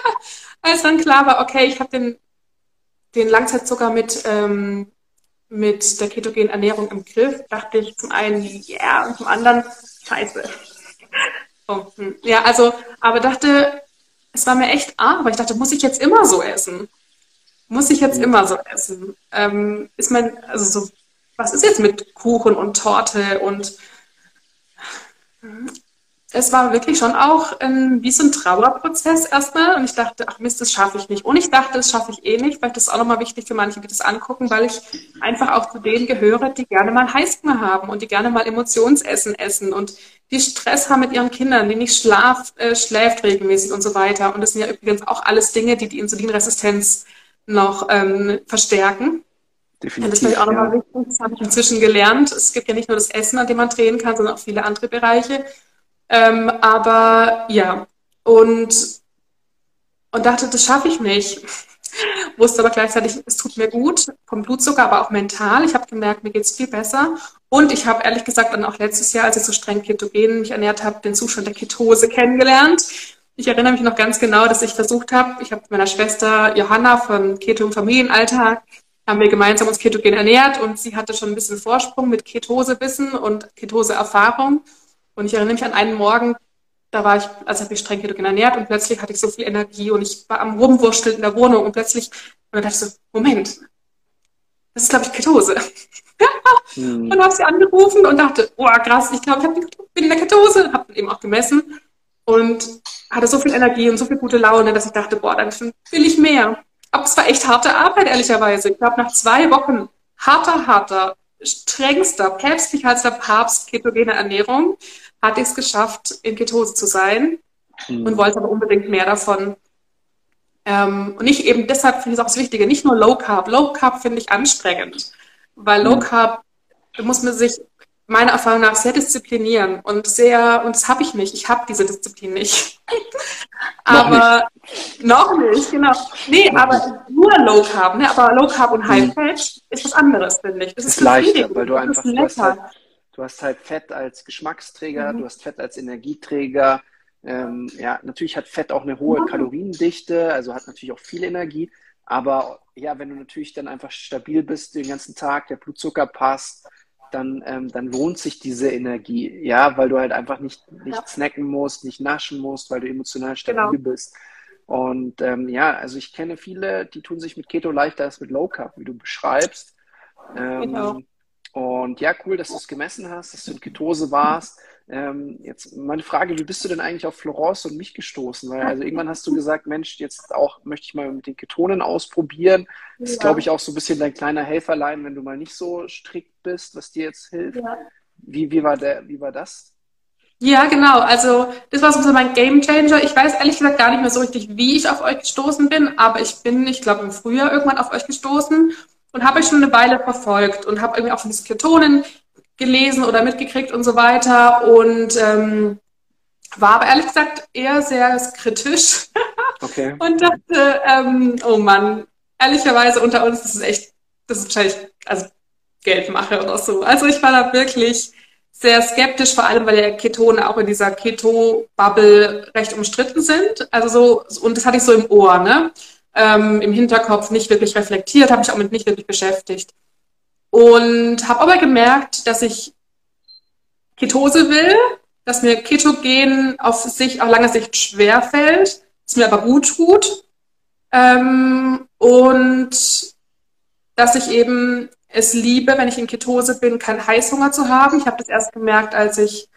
(laughs) Als dann klar war, okay, ich habe den, den Langzeitzucker mit, ähm, mit der ketogenen Ernährung im Griff, dachte ich zum einen, ja, yeah, und zum anderen, scheiße. (laughs) Oh, hm. Ja, also, aber dachte, es war mir echt arm, aber ich dachte, muss ich jetzt immer so essen? Muss ich jetzt immer so essen? Ähm, ist mein, also so, was ist jetzt mit Kuchen und Torte und es war wirklich schon auch ein, wie so ein Trauerprozess erstmal. Und ich dachte, ach Mist, das schaffe ich nicht. Und ich dachte, das schaffe ich eh nicht. Vielleicht ist das auch nochmal wichtig für manche, die das angucken, weil ich einfach auch zu denen gehöre, die gerne mal Heißhunger haben und die gerne mal Emotionsessen essen und die Stress haben mit ihren Kindern, die nicht schlaf, äh, schläft regelmäßig und so weiter. Und das sind ja übrigens auch alles Dinge, die die Insulinresistenz noch ähm, verstärken. Definitiv, das ist auch nochmal ja. wichtig. Das habe ich inzwischen gelernt. Es gibt ja nicht nur das Essen, an dem man drehen kann, sondern auch viele andere Bereiche. Ähm, aber ja, und, und dachte, das schaffe ich nicht. (laughs) Wusste aber gleichzeitig, es tut mir gut, vom Blutzucker, aber auch mental. Ich habe gemerkt, mir geht es viel besser. Und ich habe ehrlich gesagt dann auch letztes Jahr, als ich so streng ketogen mich ernährt habe, den Zustand der Ketose kennengelernt. Ich erinnere mich noch ganz genau, dass ich versucht habe, ich habe mit meiner Schwester Johanna von Keto im Familienalltag, haben wir gemeinsam uns ketogen ernährt und sie hatte schon ein bisschen Vorsprung mit Ketosewissen und Ketose-Erfahrung. Und ich erinnere mich an einen Morgen, da war ich, also habe ich streng ketogen ernährt und plötzlich hatte ich so viel Energie und ich war am Rumwurschteln in der Wohnung und plötzlich, und dann dachte ich so, Moment, das ist, glaube ich, Ketose. (laughs) hm. Und habe sie angerufen und dachte, oh krass, ich glaube, ich bin in der Ketose, habe eben auch gemessen und hatte so viel Energie und so viel gute Laune, dass ich dachte, boah, dann will ich mehr. Aber es war echt harte Arbeit, ehrlicherweise. Ich glaube, nach zwei Wochen harter, harter, strengster, päpstlicher als der Papst ketogene Ernährung, hatte ich es geschafft, in Ketose zu sein mhm. und wollte aber unbedingt mehr davon. Ähm, und nicht eben deshalb finde ich es auch das Wichtige, nicht nur Low Carb. Low Carb finde ich anstrengend, weil Low mhm. Carb, da muss man sich meiner Erfahrung nach sehr disziplinieren und sehr, und das habe ich nicht, ich habe diese Disziplin nicht. (laughs) aber noch nicht. noch nicht, genau. Nee, aber nur Low Carb, ne? aber Low Carb und High mhm. Fat ist was anderes, finde ich. Das ist, ist leichter, weil du einfach, halt, du hast, halt, Fett als Geschmacksträger, mhm. du hast Fett als Energieträger. Ähm, ja, natürlich hat Fett auch eine hohe mhm. Kaloriendichte, also hat natürlich auch viel Energie. Aber ja, wenn du natürlich dann einfach stabil bist den ganzen Tag, der Blutzucker passt, dann, ähm, dann lohnt sich diese Energie, ja, weil du halt einfach nicht, nicht ja. snacken musst, nicht naschen musst, weil du emotional stabil genau. bist. Und ähm, ja, also ich kenne viele, die tun sich mit Keto leichter als mit Low Carb, wie du beschreibst. Ähm, genau. Und ja, cool, dass du es gemessen hast, dass du in Ketose warst. Ähm, jetzt meine Frage, wie bist du denn eigentlich auf Florence und mich gestoßen? Weil also irgendwann hast du gesagt, Mensch, jetzt auch möchte ich mal mit den Ketonen ausprobieren. Das ja. ist, glaube ich, auch so ein bisschen dein kleiner Helferlein, wenn du mal nicht so strikt bist, was dir jetzt hilft. Ja. Wie, wie, war der, wie war das? Ja, genau. Also das war so mein Game Changer. Ich weiß ehrlich gesagt gar nicht mehr so richtig, wie ich auf euch gestoßen bin, aber ich bin, ich glaube, im Frühjahr irgendwann auf euch gestoßen und habe euch schon eine Weile verfolgt und habe irgendwie auch von diesen Ketonen gelesen oder mitgekriegt und so weiter. Und ähm, war aber ehrlich gesagt eher sehr kritisch. Okay. (laughs) und dachte, ähm, oh Mann, ehrlicherweise unter uns, das ist echt, das ist wahrscheinlich, also Geldmache oder so. Also ich war da wirklich sehr skeptisch, vor allem weil ja Ketone auch in dieser Keto-Bubble recht umstritten sind. Also so, und das hatte ich so im Ohr, ne? Ähm, Im Hinterkopf nicht wirklich reflektiert, habe ich auch mit nicht wirklich beschäftigt. Und habe aber gemerkt, dass ich Ketose will, dass mir Ketogen auf sich auf lange Sicht schwer fällt, es mir aber gut tut. Ähm, und dass ich eben es liebe, wenn ich in Ketose bin, keinen Heißhunger zu haben. Ich habe das erst gemerkt, als ich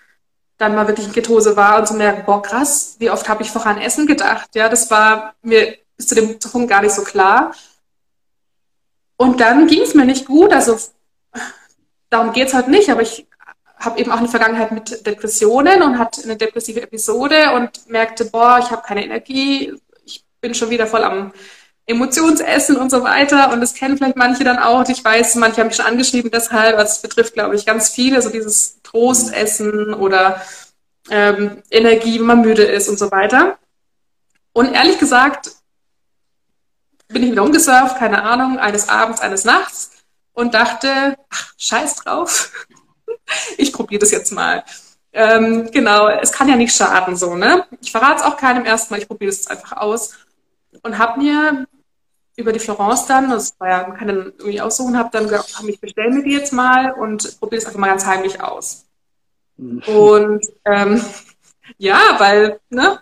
dann mal wirklich in Ketose war und so merke, boah, krass, wie oft habe ich voran Essen gedacht. Ja, das war mir bis zu dem Punkt gar nicht so klar. Und dann ging es mir nicht gut. Also darum geht es halt nicht, aber ich habe eben auch eine Vergangenheit mit Depressionen und hatte eine depressive Episode und merkte, boah, ich habe keine Energie, ich bin schon wieder voll am Emotionsessen und so weiter. Und das kennen vielleicht manche dann auch. Ich weiß, manche haben mich schon angeschrieben deshalb. Also es betrifft, glaube ich, ganz viele, so dieses Trostessen oder ähm, Energie, wenn man müde ist und so weiter. Und ehrlich gesagt bin ich wieder umgesurft, keine Ahnung, eines Abends, eines Nachts und dachte, ach, scheiß drauf. (laughs) ich probiere das jetzt mal. Ähm, genau, es kann ja nicht schaden, so, ne? Ich verrate es auch keinem erstmal, ich probiere es einfach aus. Und habe mir über die Florence dann, das war ja, man kann dann irgendwie aussuchen, habe dann gesagt, ich bestelle mir die jetzt mal und probiere es einfach mal ganz heimlich aus. Mhm. Und ähm, (laughs) ja, weil, ne?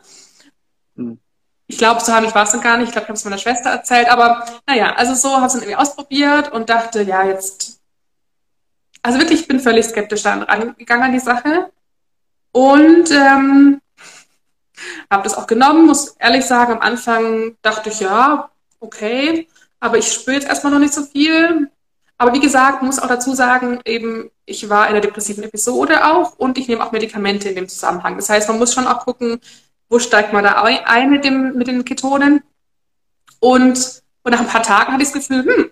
Mhm. Ich glaube, so heimlich war es dann gar nicht. Ich glaube, ich habe es meiner Schwester erzählt. Aber naja, also so habe es dann irgendwie ausprobiert und dachte, ja, jetzt. Also wirklich, ich bin völlig skeptisch da rangegangen an die Sache. Und ähm, habe das auch genommen, muss ehrlich sagen, am Anfang dachte ich, ja, okay, aber ich spüre jetzt erstmal noch nicht so viel. Aber wie gesagt, muss auch dazu sagen, eben, ich war in einer depressiven Episode auch und ich nehme auch Medikamente in dem Zusammenhang. Das heißt, man muss schon auch gucken, wo steigt man da ein mit, dem, mit den Ketonen. Und, und nach ein paar Tagen hatte ich das Gefühl, hm,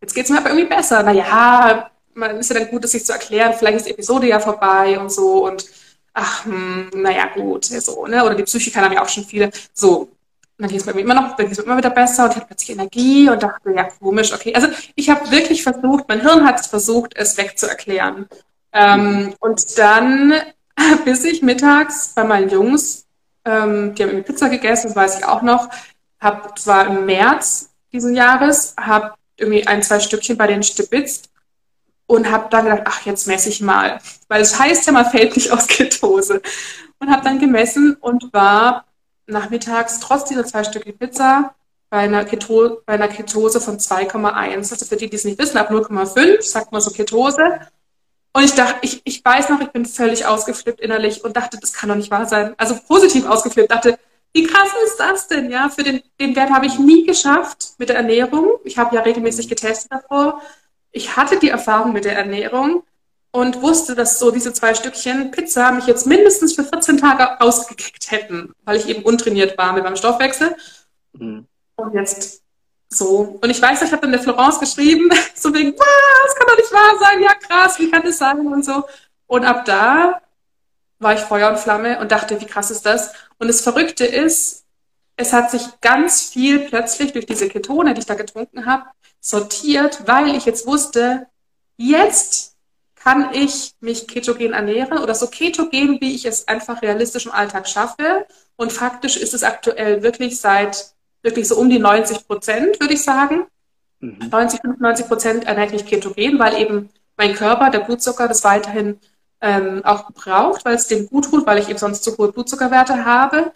jetzt geht es mir aber irgendwie besser. Naja, man ist ja dann gut, das sich zu erklären, vielleicht ist die Episode ja vorbei und so und ach, hm, naja, gut, so, ne? Oder die Psychiker haben ja auch schon viele. So, dann ging es mir immer noch, dann immer wieder besser und ich hatte plötzlich Energie und dachte, ja, komisch, okay. Also ich habe wirklich versucht, mein Hirn hat es versucht, es wegzuerklären. Ähm, und dann, (laughs) bis ich mittags bei meinen Jungs, ähm, die haben irgendwie Pizza gegessen, das weiß ich auch noch, habe zwar im März diesen Jahres, habe irgendwie ein, zwei Stückchen bei denen stibitzt und habe dann gedacht, ach, jetzt messe ich mal. Weil es heißt ja, man fällt nicht aus Ketose. Und habe dann gemessen und war nachmittags trotz dieser zwei Stücke Pizza bei einer, Keto, bei einer Ketose von 2,1. Also für die, die es nicht wissen, ab 0,5 sagt man so Ketose. Und ich dachte, ich, ich weiß noch, ich bin völlig ausgeflippt innerlich und dachte, das kann doch nicht wahr sein. Also positiv ausgeflippt, dachte, wie krass ist das denn? Ja, für den, den Wert habe ich nie geschafft mit der Ernährung. Ich habe ja regelmäßig getestet davor. Ich hatte die Erfahrung mit der Ernährung und wusste, dass so diese zwei Stückchen Pizza mich jetzt mindestens für 14 Tage ausgekickt hätten, weil ich eben untrainiert war mit meinem Stoffwechsel. Mhm. Und jetzt so. Und ich weiß, ich habe dann der Florence geschrieben, (laughs) so wegen, das kann doch nicht wahr sein, ja krass, wie kann das sein und so. Und ab da war ich Feuer und Flamme und dachte, wie krass ist das? Und das Verrückte ist, es hat sich ganz viel plötzlich durch diese Ketone, die ich da getrunken habe, sortiert, weil ich jetzt wusste, jetzt kann ich mich ketogen ernähren oder so ketogen, wie ich es einfach realistisch im Alltag schaffe. Und faktisch ist es aktuell wirklich seit wirklich so um die 90 Prozent, würde ich sagen. Mhm. 90, 95 Prozent ernähre ich ketogen, weil eben mein Körper, der Blutzucker, das weiterhin ähm, auch braucht, weil es dem gut tut, weil ich eben sonst zu hohe Blutzuckerwerte habe.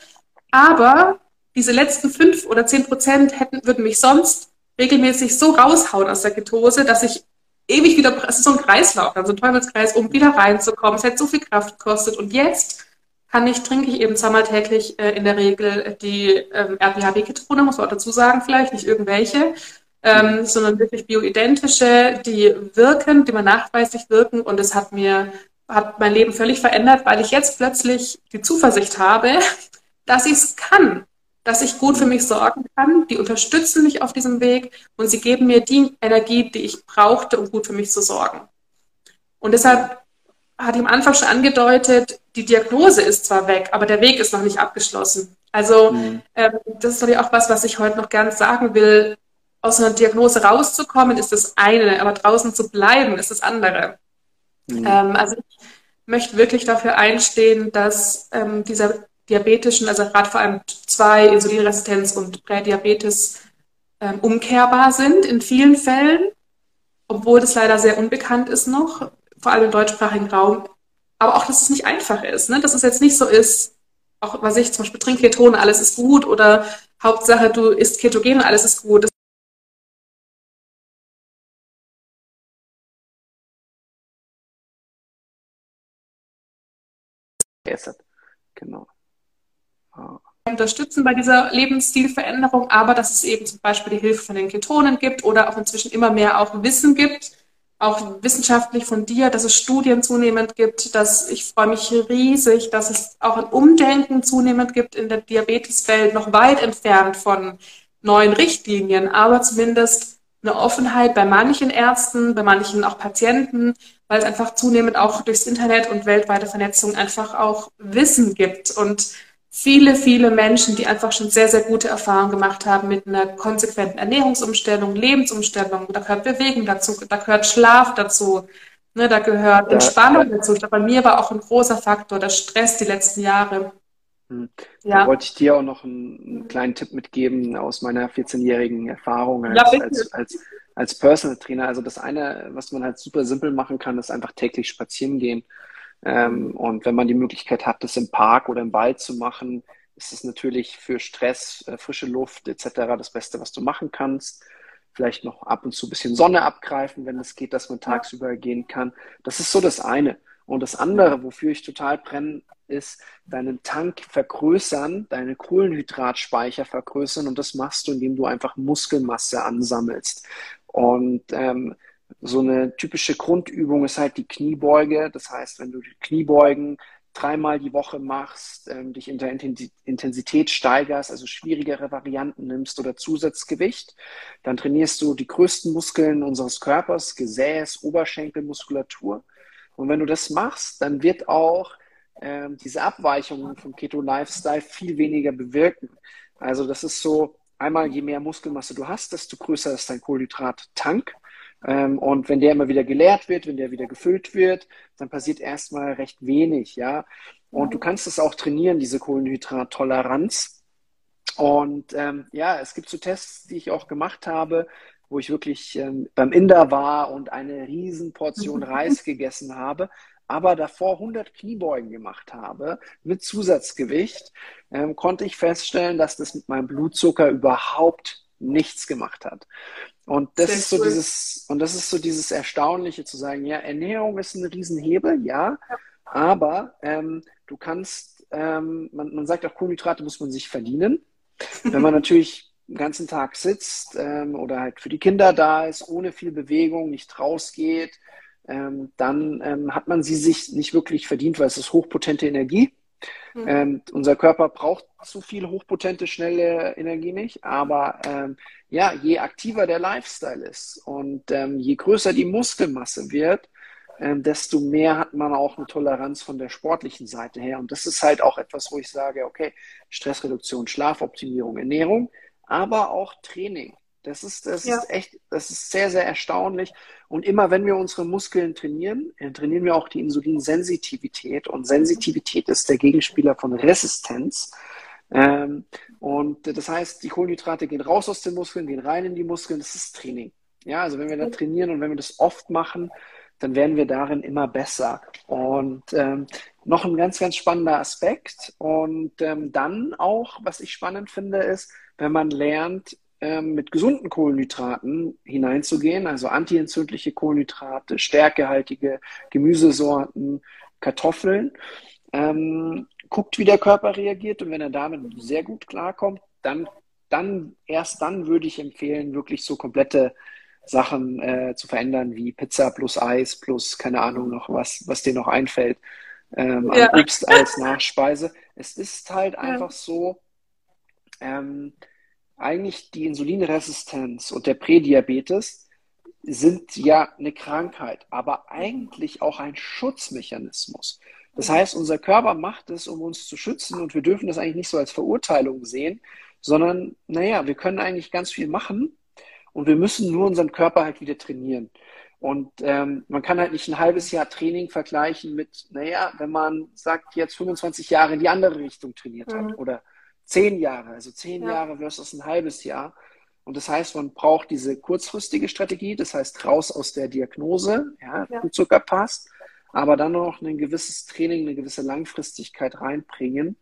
Aber diese letzten fünf oder zehn Prozent hätten, würden mich sonst regelmäßig so raushauen aus der Ketose, dass ich ewig wieder, es ist so ein Kreislauf, also ein Teufelskreis, um wieder reinzukommen. Es hat so viel Kraft gekostet. Und jetzt kann ich, trinke ich eben zweimal täglich äh, in der Regel die ähm, RPHB-Ketone, muss man auch dazu sagen, vielleicht nicht irgendwelche, ähm, sondern wirklich bioidentische, die wirken, die man nachweislich wirken. Und es hat mir, hat mein Leben völlig verändert, weil ich jetzt plötzlich die Zuversicht habe, (laughs) dass ich es kann dass ich gut für mich sorgen kann. Die unterstützen mich auf diesem Weg und sie geben mir die Energie, die ich brauchte, um gut für mich zu sorgen. Und deshalb hatte ich am Anfang schon angedeutet, die Diagnose ist zwar weg, aber der Weg ist noch nicht abgeschlossen. Also mhm. ähm, das ist natürlich auch was, was ich heute noch gern sagen will. Aus einer Diagnose rauszukommen ist das eine, aber draußen zu bleiben ist das andere. Mhm. Ähm, also ich möchte wirklich dafür einstehen, dass ähm, dieser diabetischen, also gerade vor allem 2, Insulinresistenz und Prädiabetes ähm, umkehrbar sind in vielen Fällen. obwohl das leider sehr unbekannt ist noch, vor allem im deutschsprachigen Raum. Aber auch, dass es nicht einfach ist, ne? dass es jetzt nicht so ist, auch was ich zum Beispiel trinke Ketone, alles ist gut oder Hauptsache du isst Ketogen und alles ist gut. Genau. Ah. Unterstützen bei dieser Lebensstilveränderung, aber dass es eben zum Beispiel die Hilfe von den Ketonen gibt oder auch inzwischen immer mehr auch Wissen gibt, auch wissenschaftlich von dir, dass es Studien zunehmend gibt, dass ich freue mich riesig, dass es auch ein Umdenken zunehmend gibt in der Diabeteswelt, noch weit entfernt von neuen Richtlinien, aber zumindest eine Offenheit bei manchen Ärzten, bei manchen auch Patienten, weil es einfach zunehmend auch durchs Internet und weltweite Vernetzung einfach auch Wissen gibt. Und viele, viele Menschen, die einfach schon sehr, sehr gute Erfahrungen gemacht haben mit einer konsequenten Ernährungsumstellung, Lebensumstellung. Da gehört Bewegung dazu, da gehört Schlaf dazu, ne, da gehört Entspannung dazu. Ich glaube, bei mir war auch ein großer Faktor der Stress die letzten Jahre. Hm. Da ja. wollte ich dir auch noch einen, einen kleinen Tipp mitgeben aus meiner 14-jährigen Erfahrung als, ja, als, als, als Personal Trainer. Also das eine, was man halt super simpel machen kann, ist einfach täglich spazieren gehen. Ähm, und wenn man die Möglichkeit hat, das im Park oder im Wald zu machen, ist es natürlich für Stress, äh, frische Luft etc. das Beste, was du machen kannst. Vielleicht noch ab und zu ein bisschen Sonne abgreifen, wenn es geht, dass man tagsüber gehen kann. Das ist so das eine. Und das andere, wofür ich total brenne, ist deinen Tank vergrößern, deine Kohlenhydratspeicher vergrößern und das machst du, indem du einfach Muskelmasse ansammelst. Und ähm, so eine typische Grundübung ist halt die Kniebeuge. Das heißt, wenn du Kniebeugen dreimal die Woche machst, ähm, dich in der Intensität steigerst, also schwierigere Varianten nimmst oder Zusatzgewicht, dann trainierst du die größten Muskeln unseres Körpers, Gesäß, Oberschenkelmuskulatur. Und wenn du das machst, dann wird auch ähm, diese Abweichungen vom Keto-Lifestyle viel weniger bewirken. Also das ist so, einmal je mehr Muskelmasse du hast, desto größer ist dein Kohlenhydrat-Tank. Ähm, und wenn der immer wieder geleert wird, wenn der wieder gefüllt wird, dann passiert erstmal recht wenig, ja. Und du kannst es auch trainieren, diese Kohlenhydrattoleranz. Und ähm, ja, es gibt so Tests, die ich auch gemacht habe, wo ich wirklich ähm, beim Inder war und eine Riesenportion (laughs) Reis gegessen habe, aber davor 100 Kniebeugen gemacht habe mit Zusatzgewicht, ähm, konnte ich feststellen, dass das mit meinem Blutzucker überhaupt nichts gemacht hat. Und das Sehr ist so cool. dieses, und das ist so dieses Erstaunliche zu sagen, ja, Ernährung ist ein Riesenhebel, ja, ja. aber ähm, du kannst, ähm, man, man sagt auch, Kohlenhydrate muss man sich verdienen. Wenn man (laughs) natürlich den ganzen Tag sitzt ähm, oder halt für die Kinder da ist, ohne viel Bewegung, nicht rausgeht, ähm, dann ähm, hat man sie sich nicht wirklich verdient, weil es ist hochpotente Energie. Mhm. Ähm, unser Körper braucht so viel hochpotente, schnelle Energie nicht, aber ähm, ja, je aktiver der Lifestyle ist und ähm, je größer die Muskelmasse wird, ähm, desto mehr hat man auch eine Toleranz von der sportlichen Seite her. Und das ist halt auch etwas, wo ich sage, okay, Stressreduktion, Schlafoptimierung, Ernährung, aber auch Training. Das ist, das ja. ist echt, das ist sehr, sehr erstaunlich. Und immer wenn wir unsere Muskeln trainieren, äh, trainieren wir auch die Insulinsensitivität. Und Sensitivität ist der Gegenspieler von Resistenz. Ähm, und das heißt, die Kohlenhydrate gehen raus aus den Muskeln, gehen rein in die Muskeln. Das ist Training. Ja, also wenn wir da trainieren und wenn wir das oft machen, dann werden wir darin immer besser. Und ähm, noch ein ganz, ganz spannender Aspekt. Und ähm, dann auch, was ich spannend finde, ist, wenn man lernt, ähm, mit gesunden Kohlenhydraten hineinzugehen, also antientzündliche Kohlenhydrate, stärkehaltige Gemüsesorten, Kartoffeln. Ähm, guckt, wie der Körper reagiert und wenn er damit sehr gut klarkommt, dann, dann erst dann würde ich empfehlen, wirklich so komplette Sachen äh, zu verändern, wie Pizza plus Eis plus, keine Ahnung, noch was, was dir noch einfällt, ähm, ja. Obst als (laughs) Nachspeise. Es ist halt einfach so, ähm, eigentlich die Insulinresistenz und der Prädiabetes sind ja eine Krankheit, aber eigentlich auch ein Schutzmechanismus. Das heißt, unser Körper macht es, um uns zu schützen und wir dürfen das eigentlich nicht so als Verurteilung sehen, sondern, naja, wir können eigentlich ganz viel machen und wir müssen nur unseren Körper halt wieder trainieren. Und ähm, man kann halt nicht ein halbes Jahr Training vergleichen mit, naja, wenn man sagt, jetzt 25 Jahre in die andere Richtung trainiert hat mhm. oder zehn Jahre, also zehn ja. Jahre versus ein halbes Jahr. Und das heißt, man braucht diese kurzfristige Strategie, das heißt raus aus der Diagnose, ja, ja. Blutzucker passt, aber dann noch ein gewisses Training, eine gewisse Langfristigkeit reinbringen.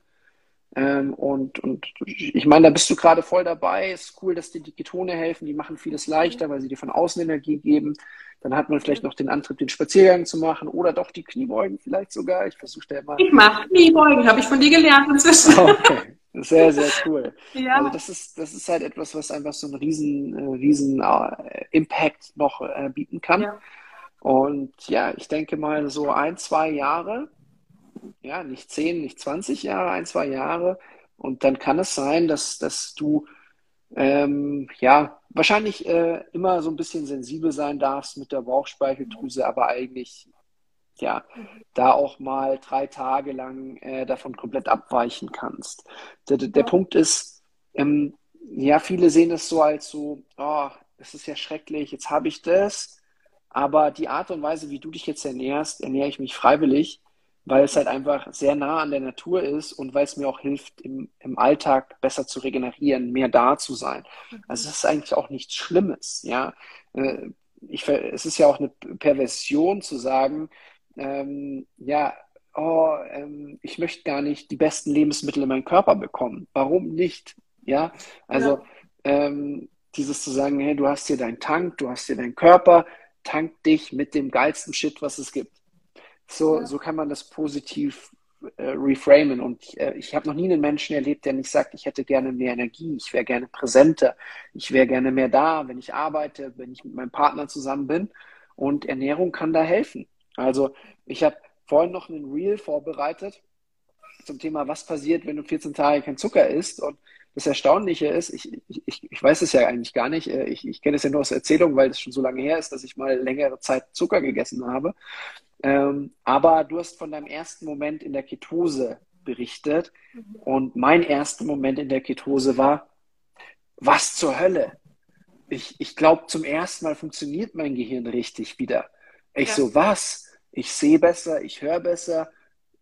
Ähm, und, und ich meine, da bist du gerade voll dabei. Es ist cool, dass dir die Ketone helfen. Die machen vieles leichter, weil sie dir von außen Energie geben. Dann hat man vielleicht noch den Antrieb, den Spaziergang zu machen oder doch die Kniebeugen vielleicht sogar. Ich versuche da immer. Ich mache Kniebeugen, habe ich von dir gelernt inzwischen. Okay. Sehr, sehr cool. (laughs) Ja. Also das ist, das ist halt etwas, was einfach so einen riesen, äh, riesen äh, Impact noch äh, bieten kann. Ja. Und ja, ich denke mal so ein, zwei Jahre, ja, nicht zehn, nicht 20 Jahre, ein, zwei Jahre. Und dann kann es sein, dass, dass du ähm, ja wahrscheinlich äh, immer so ein bisschen sensibel sein darfst mit der Bauchspeicheldrüse, aber eigentlich ja, da auch mal drei Tage lang äh, davon komplett abweichen kannst. Der, der ja. Punkt ist, ähm, ja, viele sehen es so als so, oh, das ist ja schrecklich, jetzt habe ich das, aber die Art und Weise, wie du dich jetzt ernährst, ernähre ich mich freiwillig, weil es halt einfach sehr nah an der Natur ist und weil es mir auch hilft, im, im Alltag besser zu regenerieren, mehr da zu sein. Mhm. Also es ist eigentlich auch nichts Schlimmes, ja. Äh, ich, es ist ja auch eine Perversion zu sagen, ähm, ja, oh, ähm, ich möchte gar nicht die besten Lebensmittel in meinen Körper bekommen. Warum nicht? Ja, also ja. Ähm, dieses zu sagen, hey, du hast hier deinen Tank, du hast hier deinen Körper, tank dich mit dem geilsten Shit, was es gibt. So, ja. so kann man das positiv äh, reframen. Und äh, ich habe noch nie einen Menschen erlebt, der nicht sagt, ich hätte gerne mehr Energie, ich wäre gerne präsenter, ich wäre gerne mehr da, wenn ich arbeite, wenn ich mit meinem Partner zusammen bin. Und Ernährung kann da helfen. Also ich habe vorhin noch einen Reel vorbereitet zum Thema, was passiert, wenn du 14 Tage kein Zucker isst. Und das Erstaunliche ist, ich, ich, ich weiß es ja eigentlich gar nicht, äh, ich, ich kenne es ja nur aus Erzählung, weil es schon so lange her ist, dass ich mal längere Zeit Zucker gegessen habe. Ähm, aber du hast von deinem ersten Moment in der Ketose berichtet. Und mein erster Moment in der Ketose war, was zur Hölle? Ich, ich glaube, zum ersten Mal funktioniert mein Gehirn richtig wieder. Ich ja. so, was? Ich sehe besser, ich höre besser,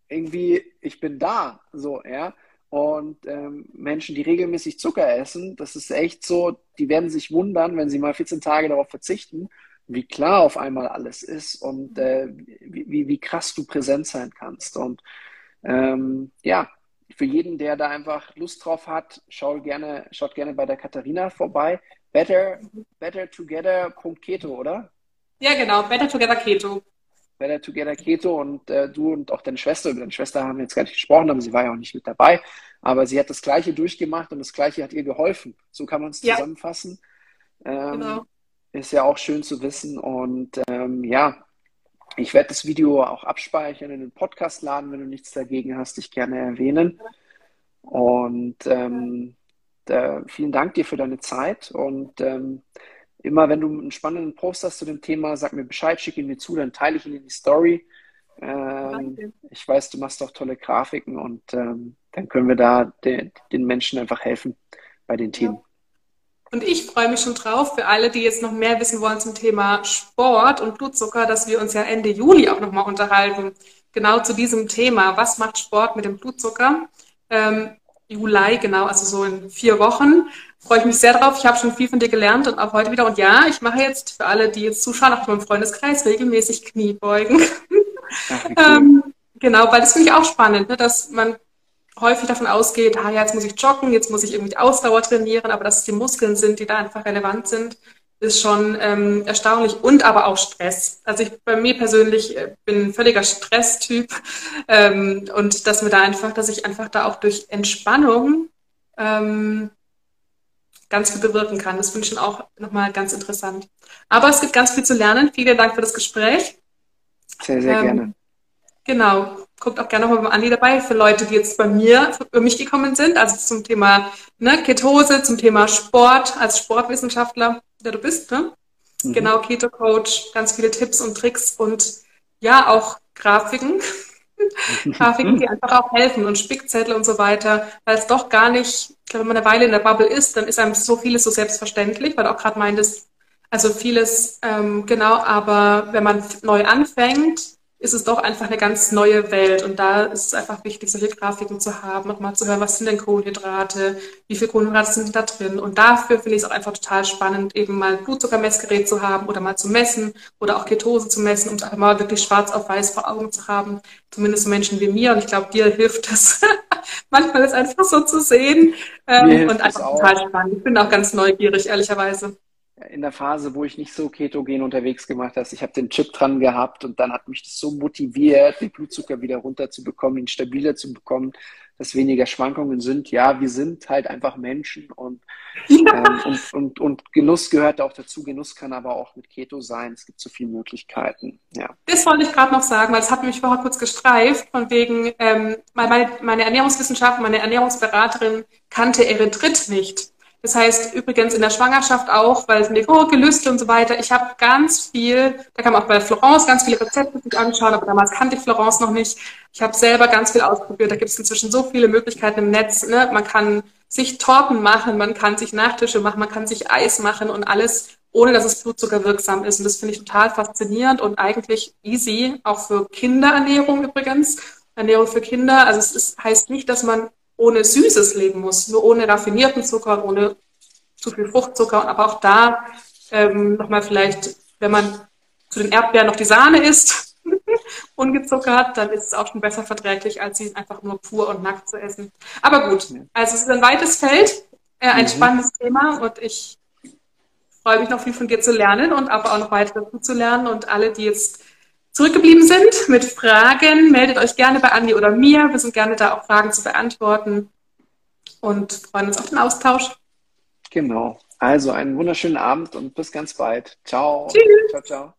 irgendwie, ich bin da, so, ja. Und ähm, Menschen, die regelmäßig Zucker essen, das ist echt so, die werden sich wundern, wenn sie mal 14 Tage darauf verzichten, wie klar auf einmal alles ist und äh, wie, wie krass du präsent sein kannst. Und ähm, ja, für jeden, der da einfach Lust drauf hat, schau gerne, schaut gerne bei der Katharina vorbei. Better, bettertogether.keto, oder? Ja, genau. Better Together Keto. Better Together Keto und äh, du und auch deine Schwester, über deine Schwester haben wir jetzt gar nicht gesprochen, aber sie war ja auch nicht mit dabei. Aber sie hat das Gleiche durchgemacht und das Gleiche hat ihr geholfen. So kann man es ja. zusammenfassen. Ähm, genau. Ist ja auch schön zu wissen. Und ähm, ja, ich werde das Video auch abspeichern in den Podcast laden, wenn du nichts dagegen hast, dich gerne erwähnen. Und ähm, da, vielen Dank dir für deine Zeit und ähm, immer wenn du einen spannenden Post hast zu dem Thema, sag mir Bescheid, schick ihn mir zu, dann teile ich ihn in die Story. Ähm, ich weiß, du machst auch tolle Grafiken und ähm, dann können wir da de, den Menschen einfach helfen bei den Themen. Ja. Und ich freue mich schon drauf für alle, die jetzt noch mehr wissen wollen zum Thema Sport und Blutzucker, dass wir uns ja Ende Juli auch nochmal unterhalten. Genau zu diesem Thema. Was macht Sport mit dem Blutzucker? Ähm, Juli, genau, also so in vier Wochen freue ich mich sehr drauf. Ich habe schon viel von dir gelernt und auch heute wieder. Und ja, ich mache jetzt für alle, die jetzt zuschauen, auch meinem Freundeskreis regelmäßig Kniebeugen. Ach, (laughs) cool. ähm, genau, weil das finde ich auch spannend, ne, dass man häufig davon ausgeht, ah, ja, jetzt muss ich joggen, jetzt muss ich irgendwie Ausdauer trainieren, aber dass es die Muskeln sind, die da einfach relevant sind, ist schon ähm, erstaunlich und aber auch Stress. Also ich bei mir persönlich äh, bin ein völliger Stresstyp ähm, und dass mir da einfach, dass ich einfach da auch durch Entspannung ähm, ganz viel bewirken kann. Das finde ich schon auch nochmal ganz interessant. Aber es gibt ganz viel zu lernen. Vielen Dank für das Gespräch. Sehr, sehr ähm, gerne. Genau. Guckt auch gerne nochmal beim Andi dabei für Leute, die jetzt bei mir, für mich gekommen sind. Also zum Thema ne, Ketose, zum Thema Sport als Sportwissenschaftler, der du bist. Ne? Mhm. Genau, Keto-Coach, ganz viele Tipps und Tricks und ja, auch Grafiken. (laughs) Grafiken, die einfach auch helfen und Spickzettel und so weiter, weil es doch gar nicht, ich glaube, wenn man eine Weile in der Bubble ist, dann ist einem so vieles so selbstverständlich, weil du auch gerade meintest, also vieles, ähm, genau, aber wenn man neu anfängt, ist es doch einfach eine ganz neue Welt. Und da ist es einfach wichtig, solche Grafiken zu haben, nochmal zu hören, was sind denn Kohlenhydrate, wie viele Kohlenhydrate sind da drin. Und dafür finde ich es auch einfach total spannend, eben mal ein Blutzuckermessgerät zu haben oder mal zu messen oder auch Ketose zu messen, um es einfach mal wirklich schwarz auf weiß vor Augen zu haben. Zumindest so Menschen wie mir. Und ich glaube, dir hilft das. (laughs) Manchmal ist einfach so zu sehen. Ähm, und einfach total spannend. Ich bin auch ganz neugierig, ehrlicherweise in der Phase, wo ich nicht so ketogen unterwegs gemacht habe. Ich habe den Chip dran gehabt und dann hat mich das so motiviert, den Blutzucker wieder runterzubekommen, ihn stabiler zu bekommen, dass weniger Schwankungen sind. Ja, wir sind halt einfach Menschen und, ja. ähm, und, und, und, Genuss gehört auch dazu. Genuss kann aber auch mit Keto sein. Es gibt so viele Möglichkeiten. Ja. Das wollte ich gerade noch sagen, weil es hat mich vorher kurz gestreift, von wegen, ähm, meine, meine Ernährungswissenschaft, meine Ernährungsberaterin kannte Erythrit nicht. Das heißt übrigens in der Schwangerschaft auch, weil es oh, Gelüste und so weiter. Ich habe ganz viel, da kann man auch bei Florence ganz viele Rezepte sich anschauen, aber damals kannte ich Florence noch nicht. Ich habe selber ganz viel ausprobiert. Da gibt es inzwischen so viele Möglichkeiten im Netz. Ne? Man kann sich Torten machen, man kann sich Nachtische machen, man kann sich Eis machen und alles, ohne dass es blutzuckerwirksam ist. Und das finde ich total faszinierend und eigentlich easy, auch für Kinderernährung übrigens. Ernährung für Kinder. Also es ist, heißt nicht, dass man ohne Süßes leben muss, nur ohne raffinierten Zucker, ohne zu viel Fruchtzucker. Aber auch da ähm, nochmal vielleicht, wenn man zu den Erdbeeren noch die Sahne isst, (laughs) ungezuckert, dann ist es auch schon besser verträglich, als sie einfach nur pur und nackt zu essen. Aber gut, also es ist ein weites Feld, äh, ein mhm. spannendes Thema und ich freue mich noch viel von dir zu lernen und aber auch noch weiter dazu zu lernen und alle, die jetzt zurückgeblieben sind mit Fragen, meldet euch gerne bei Andi oder mir. Wir sind gerne da, auch Fragen zu beantworten und freuen uns auf den Austausch. Genau. Also einen wunderschönen Abend und bis ganz bald. Ciao. Tschüss. Ciao, ciao.